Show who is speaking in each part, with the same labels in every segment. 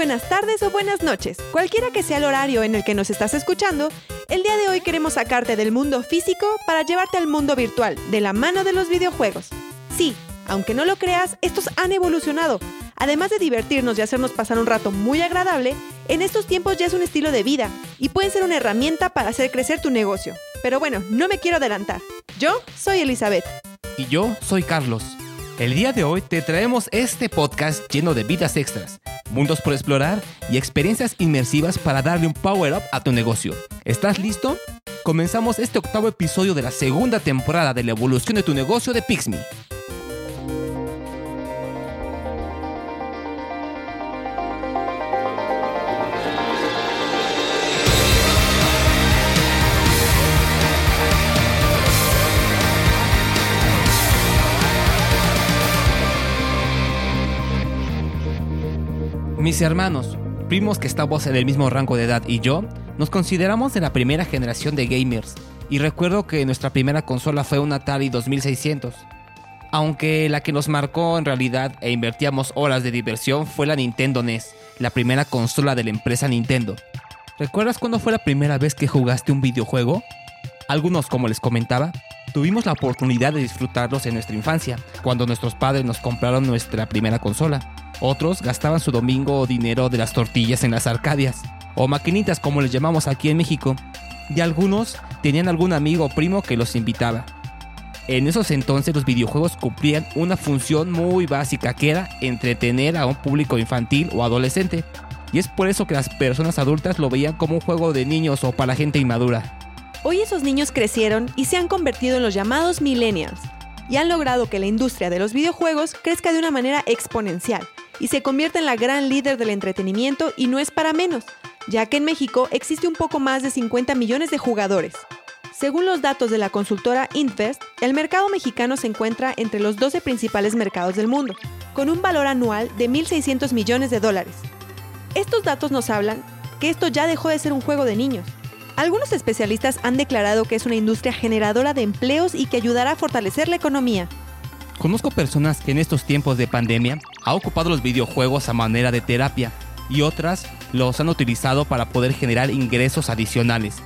Speaker 1: buenas tardes o buenas noches. Cualquiera que sea el horario en el que nos estás escuchando, el día de hoy queremos sacarte del mundo físico para llevarte al mundo virtual, de la mano de los videojuegos. Sí, aunque no lo creas, estos han evolucionado. Además de divertirnos y hacernos pasar un rato muy agradable, en estos tiempos ya es un estilo de vida y pueden ser una herramienta para hacer crecer tu negocio. Pero bueno, no me quiero adelantar. Yo soy Elizabeth.
Speaker 2: Y yo soy Carlos. El día de hoy te traemos este podcast lleno de vidas extras, mundos por explorar y experiencias inmersivas para darle un power up a tu negocio. ¿Estás listo? Comenzamos este octavo episodio de la segunda temporada de la evolución de tu negocio de Pixme. Mis hermanos, primos que estamos en el mismo rango de edad y yo, nos consideramos de la primera generación de gamers. Y recuerdo que nuestra primera consola fue una Atari 2600. Aunque la que nos marcó en realidad e invertíamos horas de diversión fue la Nintendo NES, la primera consola de la empresa Nintendo. ¿Recuerdas cuándo fue la primera vez que jugaste un videojuego? Algunos, como les comentaba, tuvimos la oportunidad de disfrutarlos en nuestra infancia, cuando nuestros padres nos compraron nuestra primera consola. Otros gastaban su domingo o dinero de las tortillas en las arcadias, o maquinitas como les llamamos aquí en México, y algunos tenían algún amigo o primo que los invitaba. En esos entonces los videojuegos cumplían una función muy básica que era entretener a un público infantil o adolescente, y es por eso que las personas adultas lo veían como un juego de niños o para gente inmadura.
Speaker 1: Hoy esos niños crecieron y se han convertido en los llamados millennials, y han logrado que la industria de los videojuegos crezca de una manera exponencial y se convierte en la gran líder del entretenimiento y no es para menos, ya que en México existe un poco más de 50 millones de jugadores. Según los datos de la consultora Infest, el mercado mexicano se encuentra entre los 12 principales mercados del mundo, con un valor anual de 1.600 millones de dólares. Estos datos nos hablan que esto ya dejó de ser un juego de niños. Algunos especialistas han declarado que es una industria generadora de empleos y que ayudará a fortalecer la economía.
Speaker 2: Conozco personas que en estos tiempos de pandemia ha ocupado los videojuegos a manera de terapia y otras los han utilizado para poder generar ingresos adicionales,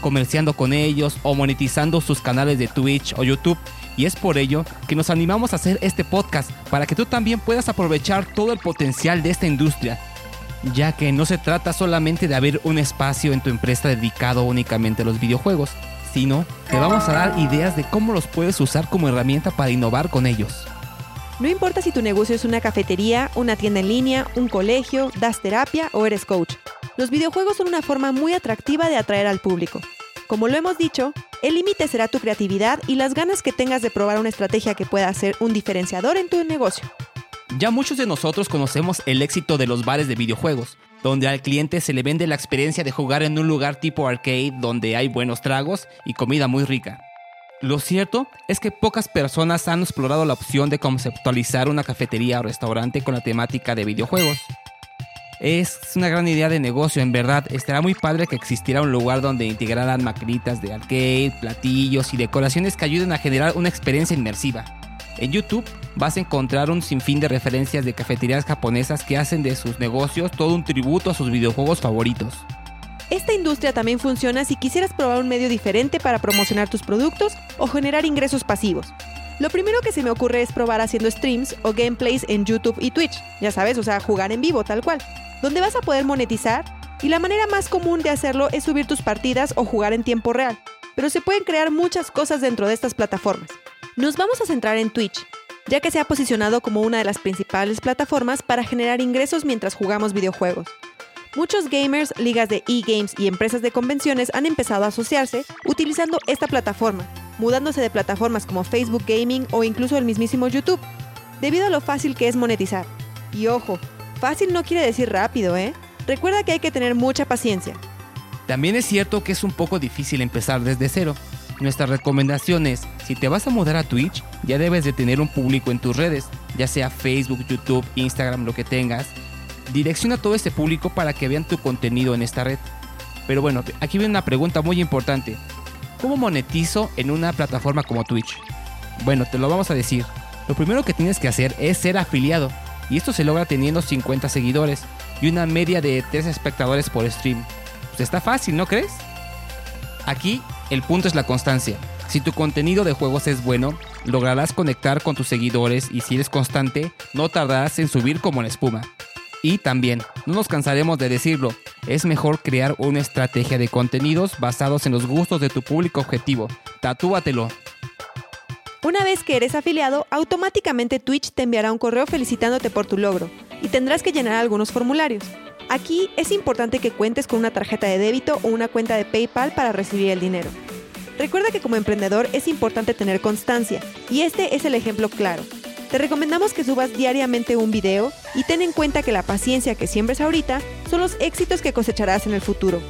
Speaker 2: comerciando con ellos o monetizando sus canales de Twitch o YouTube. Y es por ello que nos animamos a hacer este podcast para que tú también puedas aprovechar todo el potencial de esta industria, ya que no se trata solamente de abrir un espacio en tu empresa dedicado únicamente a los videojuegos, sino te vamos a dar ideas de cómo los puedes usar como herramienta para innovar con ellos.
Speaker 1: No importa si tu negocio es una cafetería, una tienda en línea, un colegio, das terapia o eres coach. Los videojuegos son una forma muy atractiva de atraer al público. Como lo hemos dicho, el límite será tu creatividad y las ganas que tengas de probar una estrategia que pueda ser un diferenciador en tu negocio.
Speaker 2: Ya muchos de nosotros conocemos el éxito de los bares de videojuegos, donde al cliente se le vende la experiencia de jugar en un lugar tipo arcade donde hay buenos tragos y comida muy rica. Lo cierto es que pocas personas han explorado la opción de conceptualizar una cafetería o restaurante con la temática de videojuegos. Es una gran idea de negocio, en verdad. Estará muy padre que existiera un lugar donde integraran maquinitas de arcade, platillos y decoraciones que ayuden a generar una experiencia inmersiva. En YouTube vas a encontrar un sinfín de referencias de cafeterías japonesas que hacen de sus negocios todo un tributo a sus videojuegos favoritos.
Speaker 1: Esta industria también funciona si quisieras probar un medio diferente para promocionar tus productos o generar ingresos pasivos. Lo primero que se me ocurre es probar haciendo streams o gameplays en YouTube y Twitch, ya sabes, o sea, jugar en vivo tal cual, donde vas a poder monetizar y la manera más común de hacerlo es subir tus partidas o jugar en tiempo real, pero se pueden crear muchas cosas dentro de estas plataformas. Nos vamos a centrar en Twitch, ya que se ha posicionado como una de las principales plataformas para generar ingresos mientras jugamos videojuegos. Muchos gamers, ligas de e-games y empresas de convenciones han empezado a asociarse utilizando esta plataforma, mudándose de plataformas como Facebook Gaming o incluso el mismísimo YouTube, debido a lo fácil que es monetizar. Y ojo, fácil no quiere decir rápido, ¿eh? Recuerda que hay que tener mucha paciencia.
Speaker 2: También es cierto que es un poco difícil empezar desde cero, nuestra recomendación es, si te vas a mudar a Twitch, ya debes de tener un público en tus redes, ya sea Facebook, YouTube, Instagram, lo que tengas. Direcciona todo ese público para que vean tu contenido en esta red. Pero bueno, aquí viene una pregunta muy importante. ¿Cómo monetizo en una plataforma como Twitch? Bueno, te lo vamos a decir. Lo primero que tienes que hacer es ser afiliado. Y esto se logra teniendo 50 seguidores. y una media de 3 espectadores por stream. Pues está fácil, ¿no crees? Aquí el punto es la constancia. Si tu contenido de juegos es bueno, lograrás conectar con tus seguidores y si eres constante, no tardarás en subir como la espuma. Y también, no nos cansaremos de decirlo, es mejor crear una estrategia de contenidos basados en los gustos de tu público objetivo. Tatúatelo.
Speaker 1: Una vez que eres afiliado, automáticamente Twitch te enviará un correo felicitándote por tu logro y tendrás que llenar algunos formularios. Aquí es importante que cuentes con una tarjeta de débito o una cuenta de PayPal para recibir el dinero. Recuerda que como emprendedor es importante tener constancia y este es el ejemplo claro. Te recomendamos que subas diariamente un video y ten en cuenta que la paciencia que siembres ahorita son los éxitos que cosecharás en el futuro.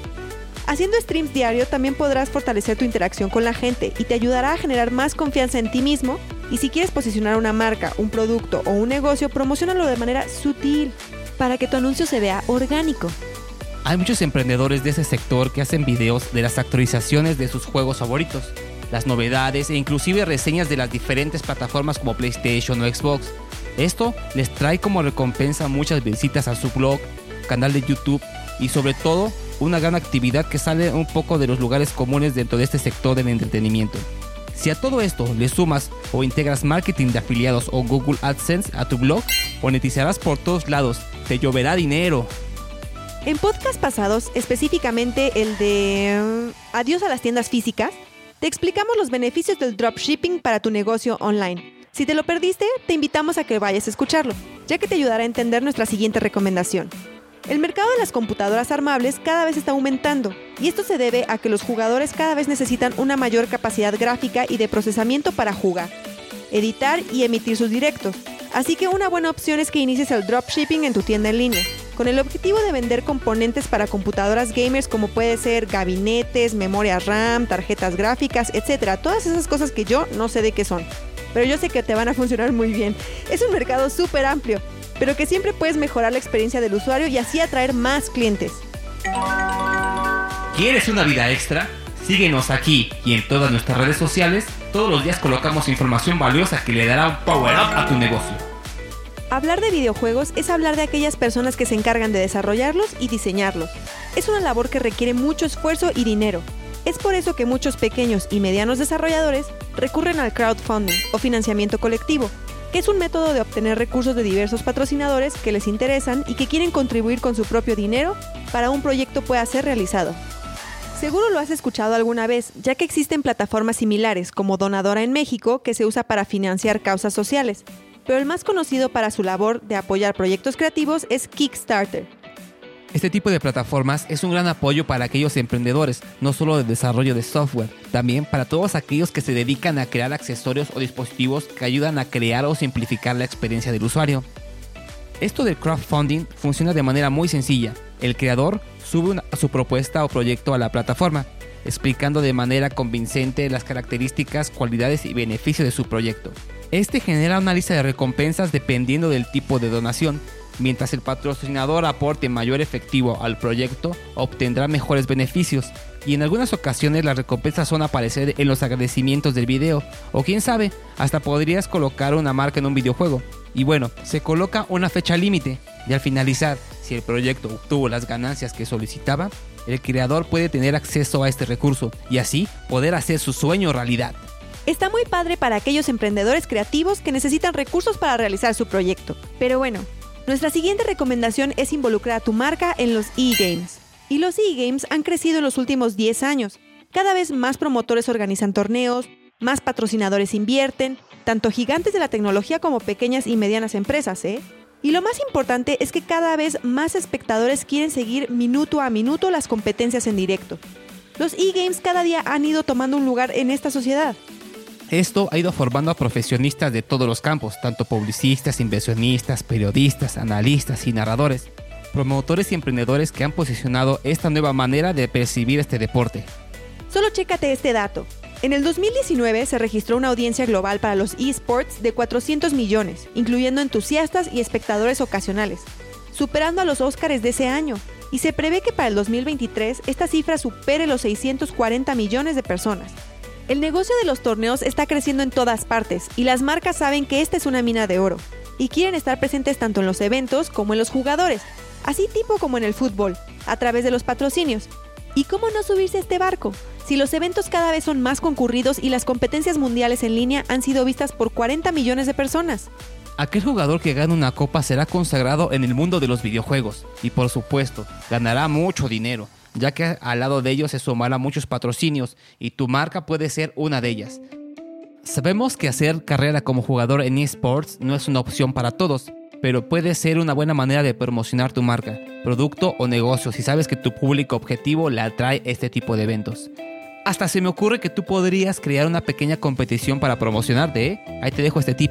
Speaker 1: Haciendo streams diario también podrás fortalecer tu interacción con la gente y te ayudará a generar más confianza en ti mismo y si quieres posicionar una marca, un producto o un negocio, promocionalo de manera sutil para que tu anuncio se vea orgánico.
Speaker 2: Hay muchos emprendedores de ese sector que hacen videos de las actualizaciones de sus juegos favoritos, las novedades e inclusive reseñas de las diferentes plataformas como PlayStation o Xbox. Esto les trae como recompensa muchas visitas a su blog, canal de YouTube y sobre todo una gran actividad que sale un poco de los lugares comunes dentro de este sector del entretenimiento. Si a todo esto le sumas o integras marketing de afiliados o Google AdSense a tu blog, monetizarás por todos lados, te lloverá dinero.
Speaker 1: En podcast pasados, específicamente el de mm, Adiós a las tiendas físicas, te explicamos los beneficios del dropshipping para tu negocio online. Si te lo perdiste, te invitamos a que vayas a escucharlo, ya que te ayudará a entender nuestra siguiente recomendación. El mercado de las computadoras armables cada vez está aumentando, y esto se debe a que los jugadores cada vez necesitan una mayor capacidad gráfica y de procesamiento para jugar, editar y emitir sus directos. Así que una buena opción es que inicies el dropshipping en tu tienda en línea con el objetivo de vender componentes para computadoras gamers como puede ser gabinetes, memoria RAM, tarjetas gráficas, etc. Todas esas cosas que yo no sé de qué son, pero yo sé que te van a funcionar muy bien. Es un mercado súper amplio, pero que siempre puedes mejorar la experiencia del usuario y así atraer más clientes.
Speaker 2: ¿Quieres una vida extra? Síguenos aquí y en todas nuestras redes sociales. Todos los días colocamos información valiosa que le dará un power up a tu negocio.
Speaker 1: Hablar de videojuegos es hablar de aquellas personas que se encargan de desarrollarlos y diseñarlos. Es una labor que requiere mucho esfuerzo y dinero. Es por eso que muchos pequeños y medianos desarrolladores recurren al crowdfunding o financiamiento colectivo, que es un método de obtener recursos de diversos patrocinadores que les interesan y que quieren contribuir con su propio dinero para un proyecto pueda ser realizado. Seguro lo has escuchado alguna vez, ya que existen plataformas similares como Donadora en México que se usa para financiar causas sociales pero el más conocido para su labor de apoyar proyectos creativos es Kickstarter.
Speaker 2: Este tipo de plataformas es un gran apoyo para aquellos emprendedores, no solo de desarrollo de software, también para todos aquellos que se dedican a crear accesorios o dispositivos que ayudan a crear o simplificar la experiencia del usuario. Esto del crowdfunding funciona de manera muy sencilla. El creador sube su propuesta o proyecto a la plataforma, explicando de manera convincente las características, cualidades y beneficios de su proyecto. Este genera una lista de recompensas dependiendo del tipo de donación. Mientras el patrocinador aporte mayor efectivo al proyecto, obtendrá mejores beneficios. Y en algunas ocasiones las recompensas son aparecer en los agradecimientos del video. O quién sabe, hasta podrías colocar una marca en un videojuego. Y bueno, se coloca una fecha límite. Y al finalizar, si el proyecto obtuvo las ganancias que solicitaba, el creador puede tener acceso a este recurso y así poder hacer su sueño realidad.
Speaker 1: Está muy padre para aquellos emprendedores creativos que necesitan recursos para realizar su proyecto. Pero bueno, nuestra siguiente recomendación es involucrar a tu marca en los e-games. Y los e-games han crecido en los últimos 10 años. Cada vez más promotores organizan torneos, más patrocinadores invierten, tanto gigantes de la tecnología como pequeñas y medianas empresas, ¿eh? Y lo más importante es que cada vez más espectadores quieren seguir minuto a minuto las competencias en directo. Los e-games cada día han ido tomando un lugar en esta sociedad.
Speaker 2: Esto ha ido formando a profesionistas de todos los campos, tanto publicistas, inversionistas, periodistas, analistas y narradores, promotores y emprendedores que han posicionado esta nueva manera de percibir este deporte.
Speaker 1: Solo chécate este dato. En el 2019 se registró una audiencia global para los esports de 400 millones, incluyendo entusiastas y espectadores ocasionales, superando a los Óscares de ese año, y se prevé que para el 2023 esta cifra supere los 640 millones de personas. El negocio de los torneos está creciendo en todas partes y las marcas saben que esta es una mina de oro y quieren estar presentes tanto en los eventos como en los jugadores. así tipo como en el fútbol, a través de los patrocinios. ¿Y cómo no subirse a este barco? Si los eventos cada vez son más concurridos y las competencias mundiales en línea han sido vistas por 40 millones de personas.
Speaker 2: Aquel jugador que gane una copa será consagrado en el mundo de los videojuegos y por supuesto ganará mucho dinero, ya que al lado de ellos se sumará muchos patrocinios y tu marca puede ser una de ellas. Sabemos que hacer carrera como jugador en esports no es una opción para todos, pero puede ser una buena manera de promocionar tu marca, producto o negocio si sabes que tu público objetivo le atrae este tipo de eventos. Hasta se me ocurre que tú podrías crear una pequeña competición para promocionarte, ¿eh? Ahí te dejo este tip.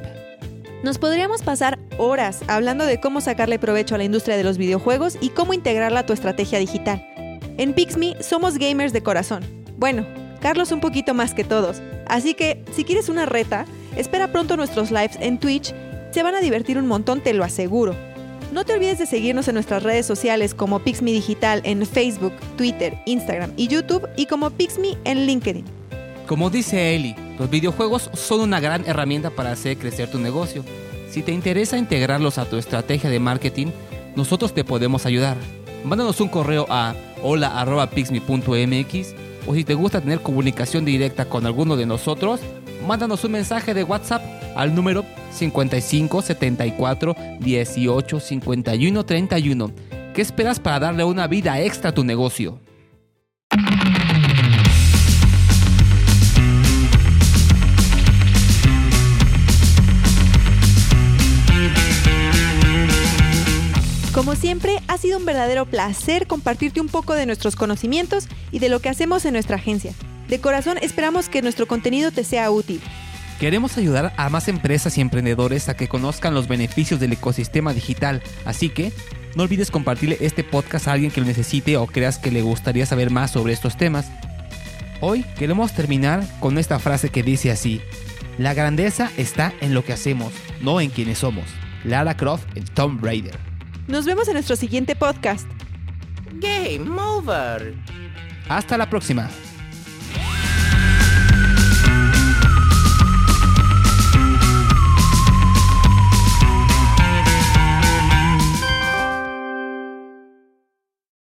Speaker 1: Nos podríamos pasar horas hablando de cómo sacarle provecho a la industria de los videojuegos y cómo integrarla a tu estrategia digital. En Pixme somos gamers de corazón. Bueno, Carlos un poquito más que todos. Así que, si quieres una reta, espera pronto nuestros lives en Twitch. Se van a divertir un montón, te lo aseguro. No te olvides de seguirnos en nuestras redes sociales como Pixme Digital en Facebook, Twitter, Instagram y YouTube y como Pixme en LinkedIn.
Speaker 2: Como dice Eli, los videojuegos son una gran herramienta para hacer crecer tu negocio. Si te interesa integrarlos a tu estrategia de marketing, nosotros te podemos ayudar. Mándanos un correo a hola.pixme.mx o si te gusta tener comunicación directa con alguno de nosotros, mándanos un mensaje de WhatsApp al número 55 74 18 51 31. ¿Qué esperas para darle una vida extra a tu negocio?
Speaker 1: Como siempre, ha sido un verdadero placer compartirte un poco de nuestros conocimientos y de lo que hacemos en nuestra agencia. De corazón esperamos que nuestro contenido te sea útil.
Speaker 2: Queremos ayudar a más empresas y emprendedores a que conozcan los beneficios del ecosistema digital, así que no olvides compartirle este podcast a alguien que lo necesite o creas que le gustaría saber más sobre estos temas. Hoy queremos terminar con esta frase que dice así, la grandeza está en lo que hacemos, no en quienes somos. Lara Croft en Tomb Raider.
Speaker 1: Nos vemos en nuestro siguiente podcast.
Speaker 3: Game over.
Speaker 2: Hasta la próxima.